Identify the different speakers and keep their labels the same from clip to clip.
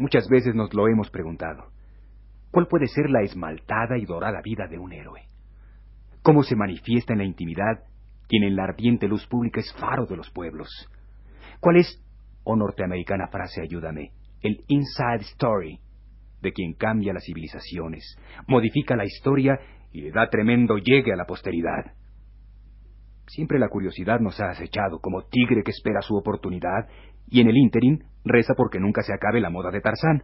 Speaker 1: Muchas veces nos lo hemos preguntado. ¿Cuál puede ser la esmaltada y dorada vida de un héroe? ¿Cómo se manifiesta en la intimidad quien en la ardiente luz pública es faro de los pueblos? ¿Cuál es, oh norteamericana frase, ayúdame, el inside story de quien cambia las civilizaciones, modifica la historia y le da tremendo llegue a la posteridad? Siempre la curiosidad nos ha acechado como tigre que espera su oportunidad y en el ínterin reza porque nunca se acabe la moda de Tarzán.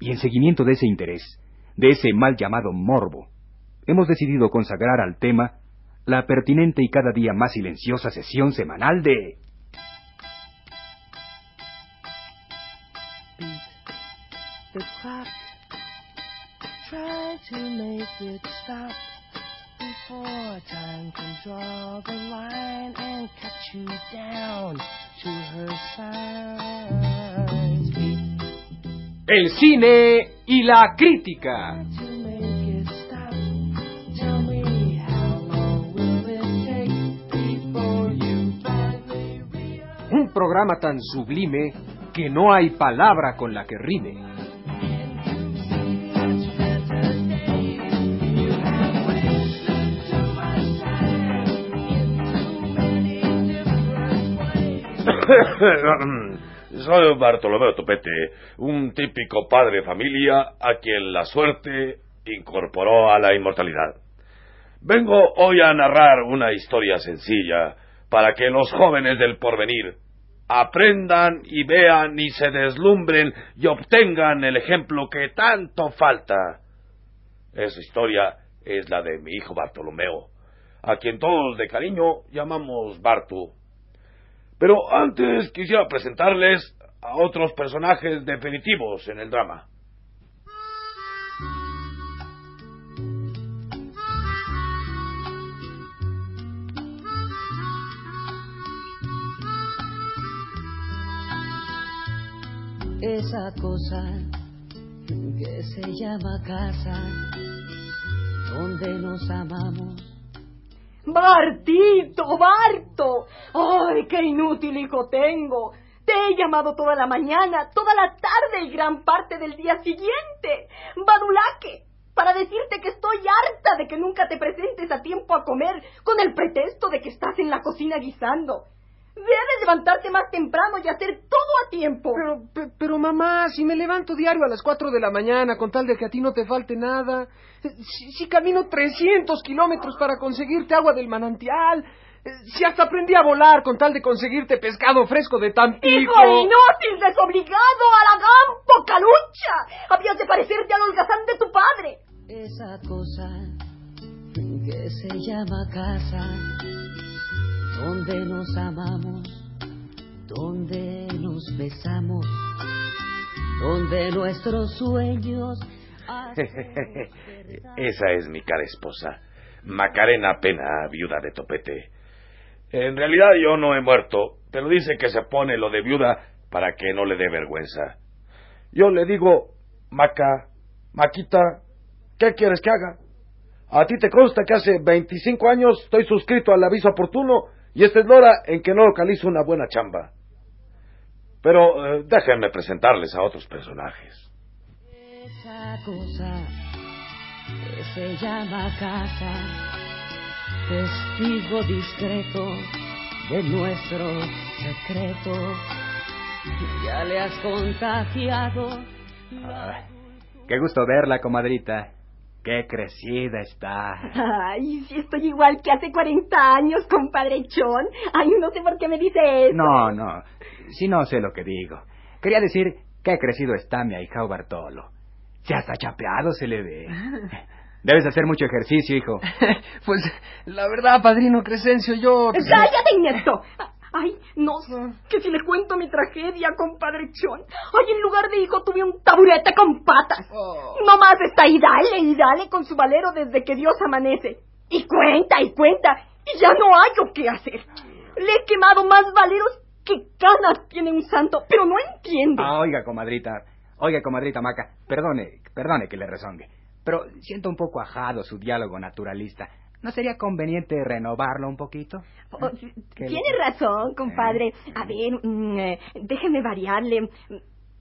Speaker 1: Y en seguimiento de ese interés, de ese mal llamado morbo, hemos decidido consagrar al tema la pertinente y cada día más silenciosa sesión semanal de...
Speaker 2: El cine y la crítica. Un programa tan sublime que no hay palabra con la que rime.
Speaker 3: Soy Bartolomeo Topete, un típico padre de familia a quien la suerte incorporó a la inmortalidad. Vengo hoy a narrar una historia sencilla para que los jóvenes del porvenir aprendan y vean y se deslumbren y obtengan el ejemplo que tanto falta. Esa historia es la de mi hijo Bartolomeo, a quien todos de cariño llamamos Bartu. Pero antes quisiera presentarles a otros personajes definitivos en el drama.
Speaker 4: Esa cosa que se llama casa, donde nos amamos
Speaker 5: Bartito, Barto. ¡Ay, qué inútil hijo tengo! Te he llamado toda la mañana, toda la tarde y gran parte del día siguiente. Badulaque, para decirte que estoy harta de que nunca te presentes a tiempo a comer con el pretexto de que estás en la cocina guisando. Debes levantarte más temprano y hacer todo a tiempo.
Speaker 2: Pero, pero mamá, si me levanto diario a las cuatro de la mañana con tal de que a ti no te falte nada, si, camino trescientos kilómetros para conseguirte agua del manantial, si hasta aprendí a volar con tal de conseguirte pescado fresco de Tampico.
Speaker 5: ¡Hijo inútil, desobligado, a la poca lucha! Habías de parecerte al holgazán de tu padre.
Speaker 4: Esa cosa que se llama casa donde nos amamos, donde nos besamos, donde nuestros sueños...
Speaker 3: Esa es mi cara esposa, Macarena Pena, viuda de Topete. En realidad yo no he muerto, pero dice que se pone lo de viuda para que no le dé vergüenza. Yo le digo, Maca, Maquita, ¿qué quieres que haga? A ti te consta que hace 25 años estoy suscrito al aviso oportuno y esta es la hora en que no localizo una buena chamba. Pero eh, déjenme presentarles a otros personajes.
Speaker 4: Esa cosa que se llama casa, testigo discreto de nuestro secreto. Ya le has contagiado.
Speaker 1: qué gusto verla, comadrita. ¡Qué crecida está!
Speaker 5: Ay, si estoy igual que hace 40 años, compadre Chon. Ay, no sé por qué me dice eso.
Speaker 1: No, no. Si no sé lo que digo. Quería decir qué crecido está mi ahijao Bartolo. Se hasta chapeado se le ve. Debes hacer mucho ejercicio, hijo.
Speaker 2: pues, la verdad, padrino Crescencio, yo...
Speaker 5: ¡Cállate, nieto! Ay, no, que si le cuento mi tragedia, compadre Chon. Ay, en lugar de hijo tuve un taburete con patas. Oh. No más está y dale y dale con su valero desde que Dios amanece. Y cuenta y cuenta, y ya no hay lo que hacer. Le he quemado más valeros que canas tiene un santo, pero no entiendo.
Speaker 1: Ah, oiga, comadrita, oiga, comadrita Maca, perdone, perdone que le rezongue, pero siento un poco ajado su diálogo naturalista. ¿No sería conveniente renovarlo un poquito?
Speaker 5: Oh, tiene razón, compadre. A ver, mm, eh, déjeme variarle.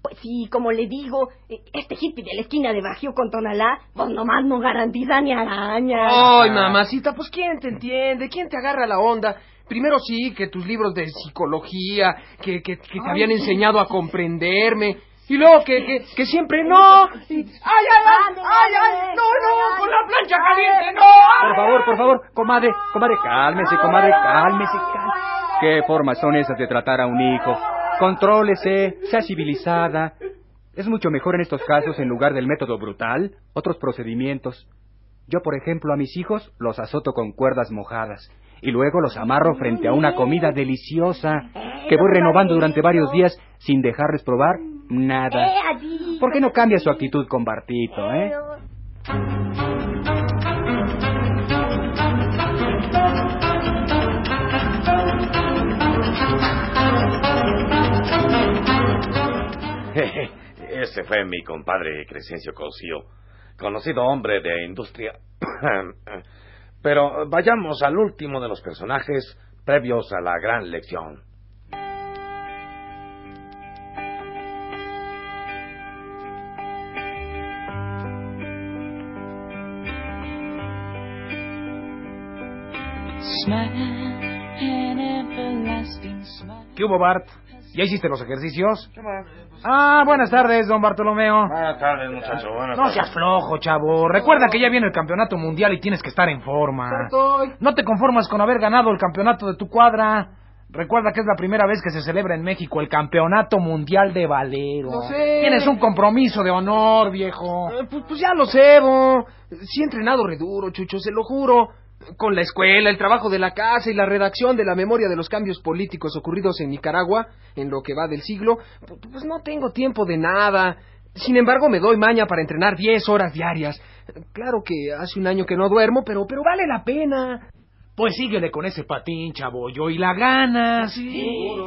Speaker 5: Pues sí, como le digo, eh, este hippie de la esquina de Bajío con Tonalá, pues nomás no garantiza ni araña.
Speaker 2: Ay, mamacita, pues ¿quién te entiende? ¿Quién te agarra la onda? Primero sí, que tus libros de psicología, que, que, que te habían enseñado a comprenderme. Y luego que, que, que siempre no. Y- ¡Ay, ay, ay! ¡Ay, ay! ¡No, no! ¡Con la plancha caliente, no!
Speaker 1: Por favor, por favor, comadre, comadre, cálmese, comadre, cálmese, cálmese. ¿Qué formas son esas de tratar a un hijo? Contrólese, sea civilizada. Es mucho mejor en estos casos, en lugar del método brutal, otros procedimientos. Yo, por ejemplo, a mis hijos los azoto con cuerdas mojadas y luego los amarro frente a una comida deliciosa que voy renovando durante varios días sin dejarles probar nada. ¿Por qué no cambia su actitud con Bartito, eh?
Speaker 3: Ese fue mi compadre Crescencio Cosío, conocido hombre de industria. Pero vayamos al último de los personajes previos a la gran lección.
Speaker 6: ¿Qué hubo, Bart? ¿Ya hiciste los ejercicios? Ah, buenas tardes, don Bartolomeo.
Speaker 3: Buenas tardes, muchacho. Buenas
Speaker 6: No seas flojo, chavo. Recuerda que ya viene el campeonato mundial y tienes que estar en forma.
Speaker 2: Estoy.
Speaker 6: No te conformas con haber ganado el campeonato de tu cuadra. Recuerda que es la primera vez que se celebra en México el campeonato mundial de valero.
Speaker 2: Lo sé.
Speaker 6: Tienes un compromiso de honor, viejo.
Speaker 2: Eh, Pues, pues ya lo sé, Bo. Sí he entrenado re duro, Chucho, se lo juro. Con la escuela, el trabajo de la casa y la redacción de la memoria de los cambios políticos ocurridos en Nicaragua en lo que va del siglo, pu- pues no tengo tiempo de nada. Sin embargo, me doy maña para entrenar 10 horas diarias. Claro que hace un año que no duermo, pero, pero vale la pena.
Speaker 6: Pues síguele con ese patín, chabollo, y la ganas.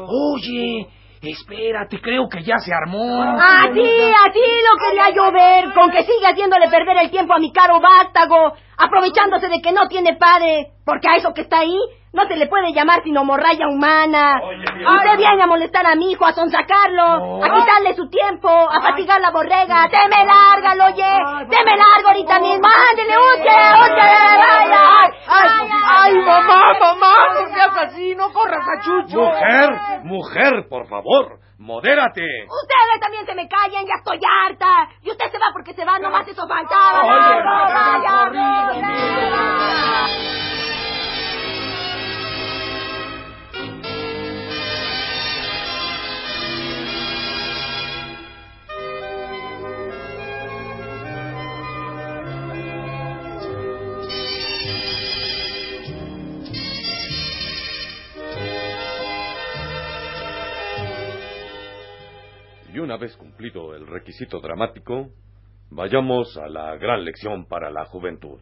Speaker 6: Oye, espérate, creo que ya se armó.
Speaker 5: Así, así lo quería yo ver, con que sigue haciéndole perder el tiempo a mi caro vástago, aprovechándose de que no tiene padre, porque a eso que está ahí no se le puede llamar sino morralla humana. Usted viene a molestar a mi hijo, a sonsacarlo, a quitarle su tiempo, a fatigar la borrega. ¡Deme lárgalo, oye! ¡Deme largo ahorita mismo! ¡Ándele, usted, usted! ¡Vaya! ¡Ay, ay,
Speaker 2: ¡Ay, mamá, mamá! No seas así, no corras a Chucho.
Speaker 3: Mujer, mujer, por favor, modérate.
Speaker 5: Ustedes también se me callen, ya estoy harta. Y usted se va porque se va, nomás eso faltaba.
Speaker 3: Oye,
Speaker 5: Vaya,
Speaker 3: corrido,
Speaker 5: vaya.
Speaker 3: Y una vez cumplido el requisito dramático, vayamos a la gran lección para la juventud.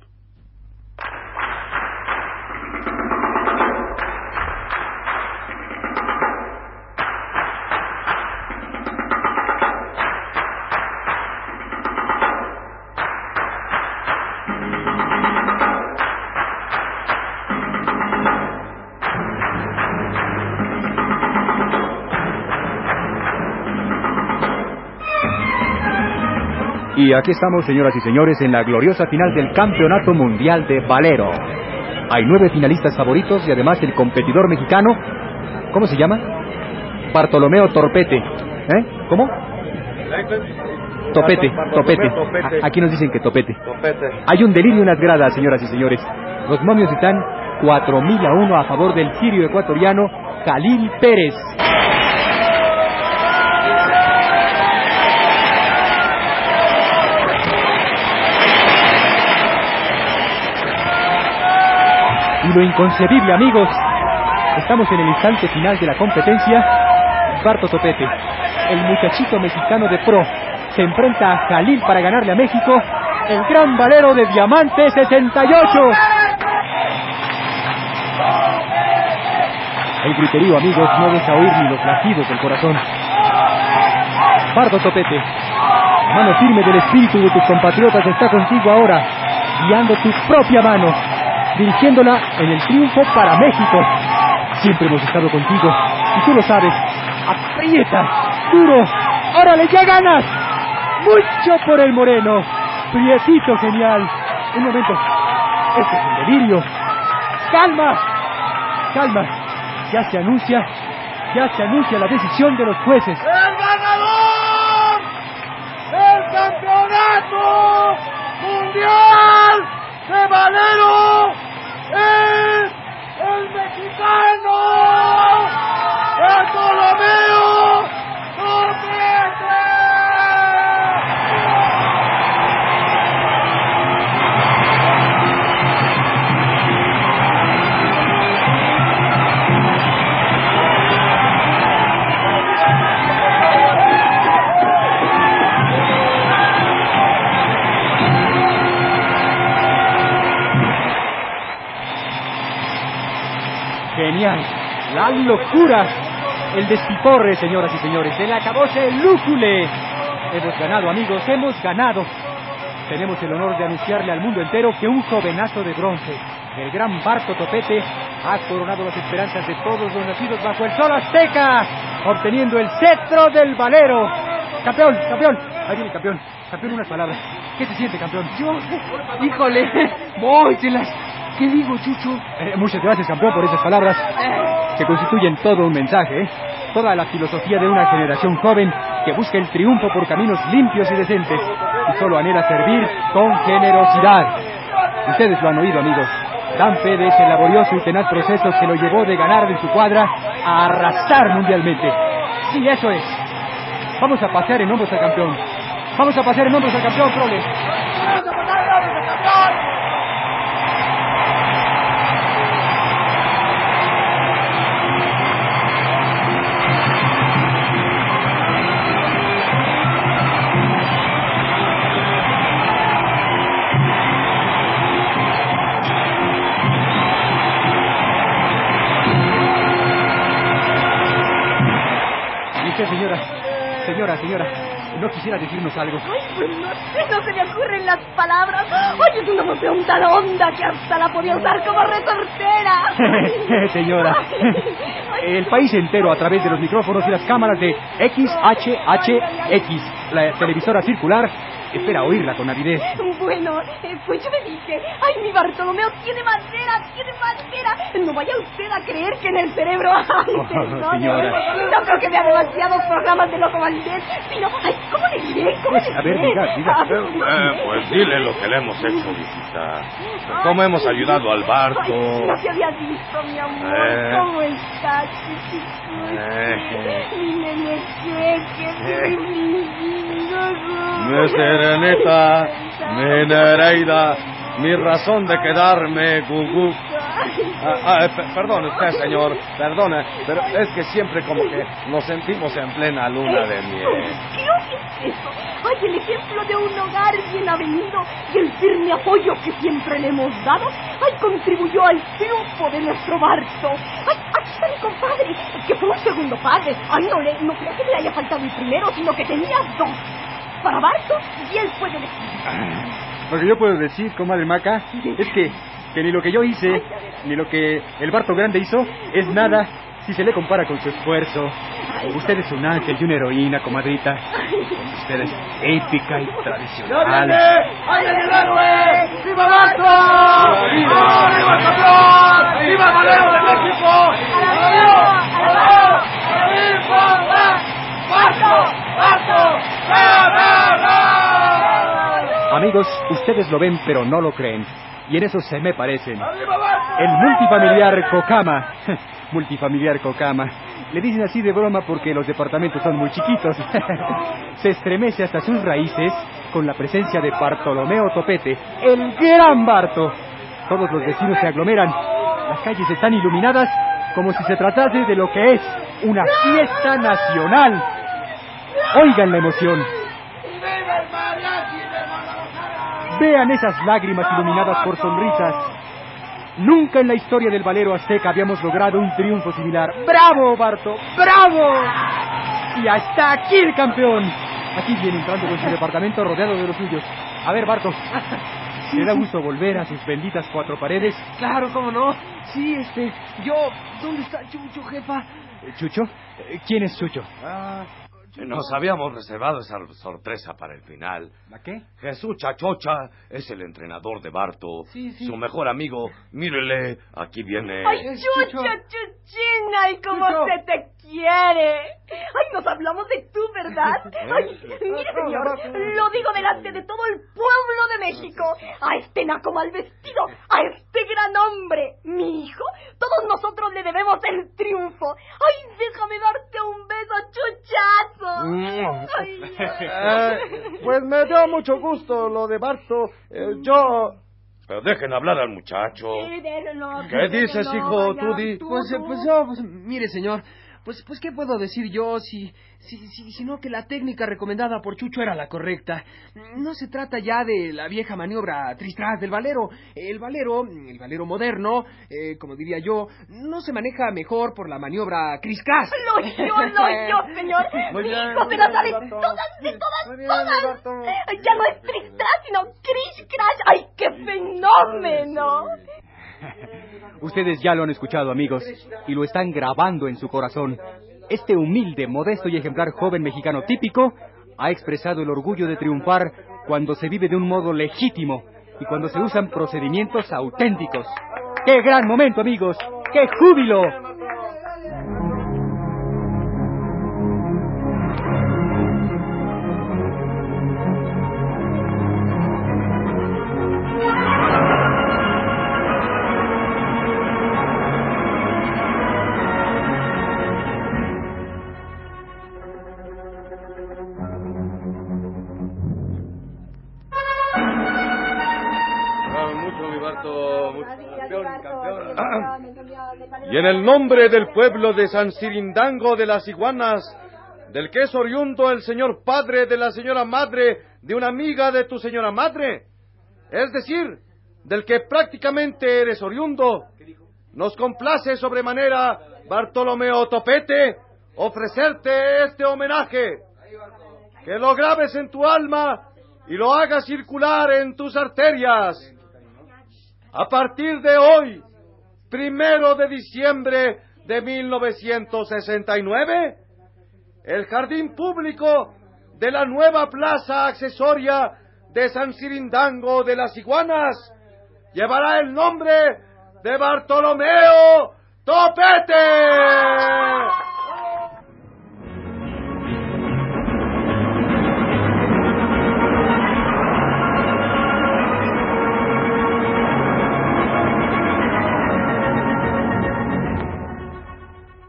Speaker 1: Y aquí estamos, señoras y señores, en la gloriosa final del Campeonato Mundial de Valero. Hay nueve finalistas favoritos y además el competidor mexicano, ¿cómo se llama? Bartolomeo Torpete. ¿Eh? ¿Cómo? Topete, topete. Aquí nos dicen que topete. Hay un delirio en las gradas, señoras y señores. Los momios están 4.000 a 1 a favor del sirio ecuatoriano Jalil Pérez. Lo inconcebible, amigos. Estamos en el instante final de la competencia. Barto Topete, el muchachito mexicano de pro, se enfrenta a Jalil para ganarle a México el gran valero de Diamante 68. El griterío, amigos, no deja oír ni los latidos del corazón. Bardo Topete, mano firme del espíritu de tus compatriotas está contigo ahora, guiando tu propia mano, dirigiéndola en el triunfo para México. Siempre hemos estado contigo, y tú lo sabes. Aprieta, duro, ¡Órale, ya ganas! Mucho por el moreno. Prietito genial. Un momento. Este es un delirio. ¡Calma! ¡Calma! Ya se anuncia, ya se anuncia la decisión de los jueces.
Speaker 7: ¡El ganador! ¡El campeonato mundial de Valero! ¡Es el mexicano! ¡Bartolomeo
Speaker 1: Genial. La locura. El despiporre, señoras y señores. El acabose lúcule. Hemos ganado, amigos. Hemos ganado. Tenemos el honor de anunciarle al mundo entero que un jovenazo de bronce, el gran Barto Topete, ha coronado las esperanzas de todos los nacidos bajo el sol azteca, obteniendo el cetro del valero. Campeón, campeón. Ahí viene campeón. Campeón, unas palabras. ¿Qué te siente, campeón?
Speaker 2: Yo, híjole, voy, las... ¿Qué digo, Chucho?
Speaker 1: Eh, muchas gracias, campeón, por esas palabras que constituyen todo un mensaje, ¿eh? toda la filosofía de una generación joven que busca el triunfo por caminos limpios y decentes y solo anhela servir con generosidad. Ustedes lo han oído, amigos. Dan fe de ese laborioso y tenaz proceso que lo llevó de ganar de su cuadra a arrasar mundialmente. Sí, eso es. Vamos a pasear en hombros al campeón. Vamos a pasear en hombros al campeón, Proles. ¿Y usted, señora? Señora, señora, ¿no quisiera decirnos algo?
Speaker 5: Ay, pues no sé, no se me ocurren las palabras. Oye, es una emoción tan honda que hasta la podía usar como retortera.
Speaker 1: señora, el país entero a través de los micrófonos y las cámaras de XHHX, la televisora circular, espera oírla con avidez.
Speaker 5: Bueno, eh, pues yo me dije, ay, mi Bartolomeo tiene madera, tiene madera. No vaya usted a creer que en el cerebro no,
Speaker 1: señora.
Speaker 5: no, creo que vea demasiados programas de Loco Valdés, sino, ay, ¿cómo le diré? ¿Cómo le
Speaker 1: A ver,
Speaker 5: diré?
Speaker 1: diga, diga.
Speaker 5: Ah,
Speaker 3: Eh, pues dile lo que le hemos hecho, visita. Cómo hemos ayudado al
Speaker 5: Ay,
Speaker 3: barco.
Speaker 5: no te había visto, mi amor.
Speaker 3: Eh.
Speaker 5: ¿Cómo estás, chiquitín?
Speaker 3: Eh.
Speaker 5: Mi nene
Speaker 3: Eh.
Speaker 5: que mi.
Speaker 3: Mi serenita, mi nereida, mi razón de quedarme, gugu. Ah, ah, pe- perdone usted, señor, perdone, pero es que siempre como que nos sentimos en plena luna de miel.
Speaker 5: Creo que es eso. Ay, el ejemplo de un hogar bien avenido y el firme apoyo que siempre le hemos dado, ay, contribuyó al triunfo de nuestro Barto. Ay, aquí está mi compadre, que fue un segundo padre. Ay, no, le, no creo que le haya faltado el primero, sino que tenía dos. Para Barto y él fue del
Speaker 1: Lo que yo puedo decir, comadre Maca, es que, que ni lo que yo hice, ni lo que el Barto Grande hizo, es nada si se le compara con su esfuerzo. Usted es un ángel y una heroína, comadrita. Usted es épica y tradicional.
Speaker 7: ¡Ay, el héroe! ¡Viva Barco! ¡Viva! ¡Viva el campeón! ¡Viva el Valero de México! ¡Valero! ¡Viva Barco! ¡Barco! ¡Ganador!
Speaker 1: Amigos, ustedes lo ven pero no lo creen. Y en eso se me parecen. El multifamiliar Cocama. multifamiliar Cocama. Le dicen así de broma porque los departamentos son muy chiquitos. se estremece hasta sus raíces con la presencia de Bartolomeo Topete, el gran Barto. Todos los vecinos se aglomeran. Las calles están iluminadas como si se tratase de lo que es una fiesta nacional. Oigan la emoción. Vean esas lágrimas iluminadas por sonrisas. Nunca en la historia del Valero Azteca habíamos logrado un triunfo similar. ¡Bravo, Barto! ¡Bravo! Y hasta aquí el campeón. Aquí viene entrando con su departamento rodeado de los suyos. A ver, Barto. ¿Le da gusto volver a sus benditas cuatro paredes?
Speaker 2: Claro, cómo no. Sí, este, yo... ¿Dónde está Chucho, jefa?
Speaker 1: ¿Chucho? ¿Quién es Chucho?
Speaker 2: Ah,
Speaker 3: Nos habíamos reservado esa sorpresa para el final.
Speaker 1: ¿La qué?
Speaker 3: Jesús Chachocha es el entrenador de Barto. Su mejor amigo, mírele, aquí viene.
Speaker 5: ¡Ay, chucha, chuchina! ¡Ay, cómo se te quiere! ¡Ay, nos hablamos de tú, ¿verdad? ¡Ay, mire, señor! Lo digo delante de todo el pueblo de México. A este naco mal vestido, a este gran hombre, mi hijo. Todos nosotros le debemos el triunfo. ¡Ay, déjame darte un beso, chuchazo! Ay,
Speaker 8: Eh, pues me dio mucho gusto lo de Barto. Eh, yo...
Speaker 3: Pero dejen hablar al muchacho.
Speaker 5: Sí, déjenlo,
Speaker 3: ¿Qué
Speaker 5: déjenlo,
Speaker 3: dices, hijo,
Speaker 5: vaya,
Speaker 3: tú
Speaker 2: Pues, eh,
Speaker 5: tú.
Speaker 2: pues yo, pues, mire, señor, pues, pues, ¿qué puedo decir yo si, si, si, si no que la técnica recomendada por Chucho era la correcta? No se trata ya de la vieja maniobra tristras del valero. El valero, el valero moderno, eh, como diría yo, no se maneja mejor por la maniobra criscas.
Speaker 5: Lo yo, lo yo, señor.
Speaker 8: Muy
Speaker 5: Mi
Speaker 8: bien,
Speaker 5: hijo
Speaker 8: muy
Speaker 5: se sabe
Speaker 8: Barto.
Speaker 5: todas, de todas,
Speaker 8: bien,
Speaker 5: todas. Ya no es tristras, sino crish crash. ¡Ay, qué fenómeno!
Speaker 1: Ustedes ya lo han escuchado, amigos, y lo están grabando en su corazón. Este humilde, modesto y ejemplar joven mexicano típico ha expresado el orgullo de triunfar cuando se vive de un modo legítimo y cuando se usan procedimientos auténticos. ¡Qué gran momento, amigos! ¡Qué júbilo!
Speaker 3: En el nombre del pueblo de San Cirindango de las Iguanas, del que es oriundo el señor padre de la señora madre de una amiga de tu señora madre, es decir, del que prácticamente eres oriundo, nos complace sobremanera, Bartolomeo Topete, ofrecerte este homenaje. Que lo grabes en tu alma y lo hagas circular en tus arterias. A partir de hoy, primero de diciembre de 1969, el jardín público de la nueva plaza accesoria de San Cirindango de las Iguanas llevará el nombre de Bartolomeo Topete.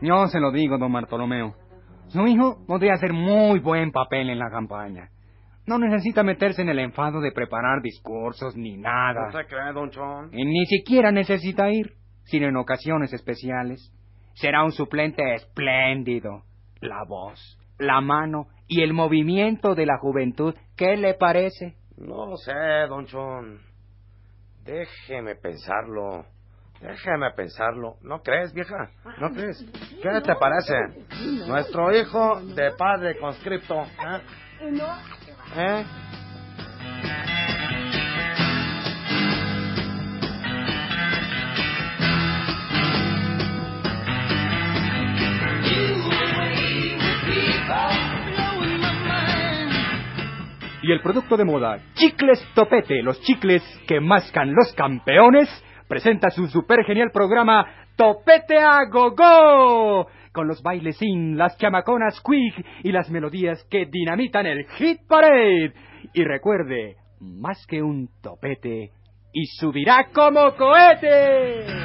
Speaker 1: Yo se lo digo, don Bartolomeo. Su hijo podría hacer muy buen papel en la campaña. No necesita meterse en el enfado de preparar discursos ni nada.
Speaker 3: ¿No se cree, don Chon?
Speaker 1: Y ni siquiera necesita ir, sino en ocasiones especiales. Será un suplente espléndido. La voz, la mano y el movimiento de la juventud, ¿qué le parece?
Speaker 3: No sé, don Chon. Déjeme pensarlo. Déjeme pensarlo. ¿No crees, vieja? ¿No crees? ¿Qué te parece? Nuestro hijo de padre conscripto. ¿eh? ¿Eh?
Speaker 1: Y el producto de moda, Chicles Topete, los chicles que mascan los campeones, presenta su super genial programa Topete a Go-Go, con los bailes sin, las chamaconas quick y las melodías que dinamitan el Hit Parade. Y recuerde, más que un topete, y subirá como cohete.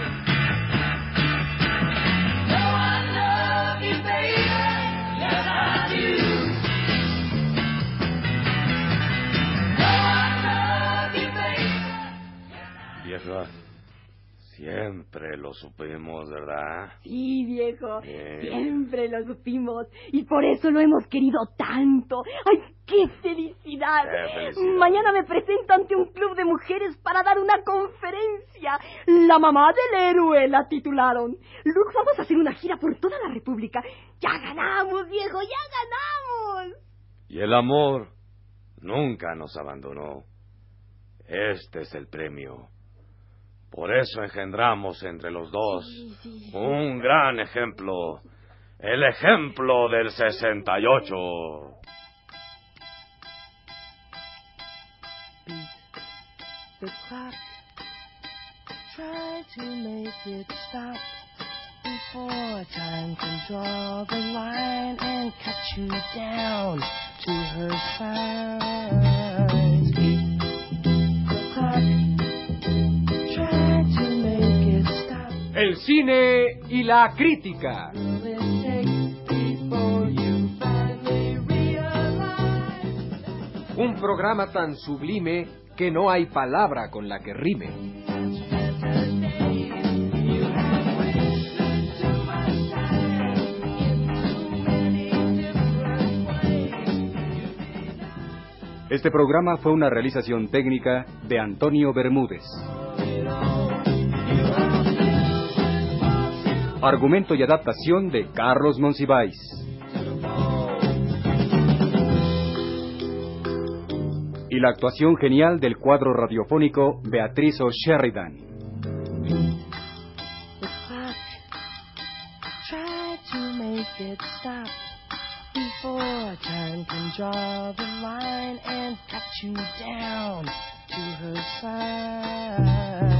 Speaker 3: Siempre lo supimos, ¿verdad?
Speaker 5: Sí, viejo,
Speaker 3: Bien.
Speaker 5: siempre lo supimos y por eso lo hemos querido tanto. ¡Ay, qué felicidad!
Speaker 3: Qué felicidad.
Speaker 5: Mañana me presento ante un club de mujeres para dar una conferencia. La mamá del héroe la titularon. Luego vamos a hacer una gira por toda la República. ¡Ya ganamos, viejo, ya ganamos!
Speaker 3: Y el amor nunca nos abandonó. Este es el premio. Por eso engendramos entre los dos un gran ejemplo. El ejemplo del 68.
Speaker 9: the clock. Try to make it stop before time can draw the line and cut you down to her size.
Speaker 2: El cine y la crítica. Un programa tan sublime que no hay palabra con la que rime.
Speaker 1: Este programa fue una realización técnica de Antonio Bermúdez. Argumento y adaptación de Carlos Monsiváis. Y la actuación genial del cuadro radiofónico Beatriz O'Sheridan.
Speaker 9: to.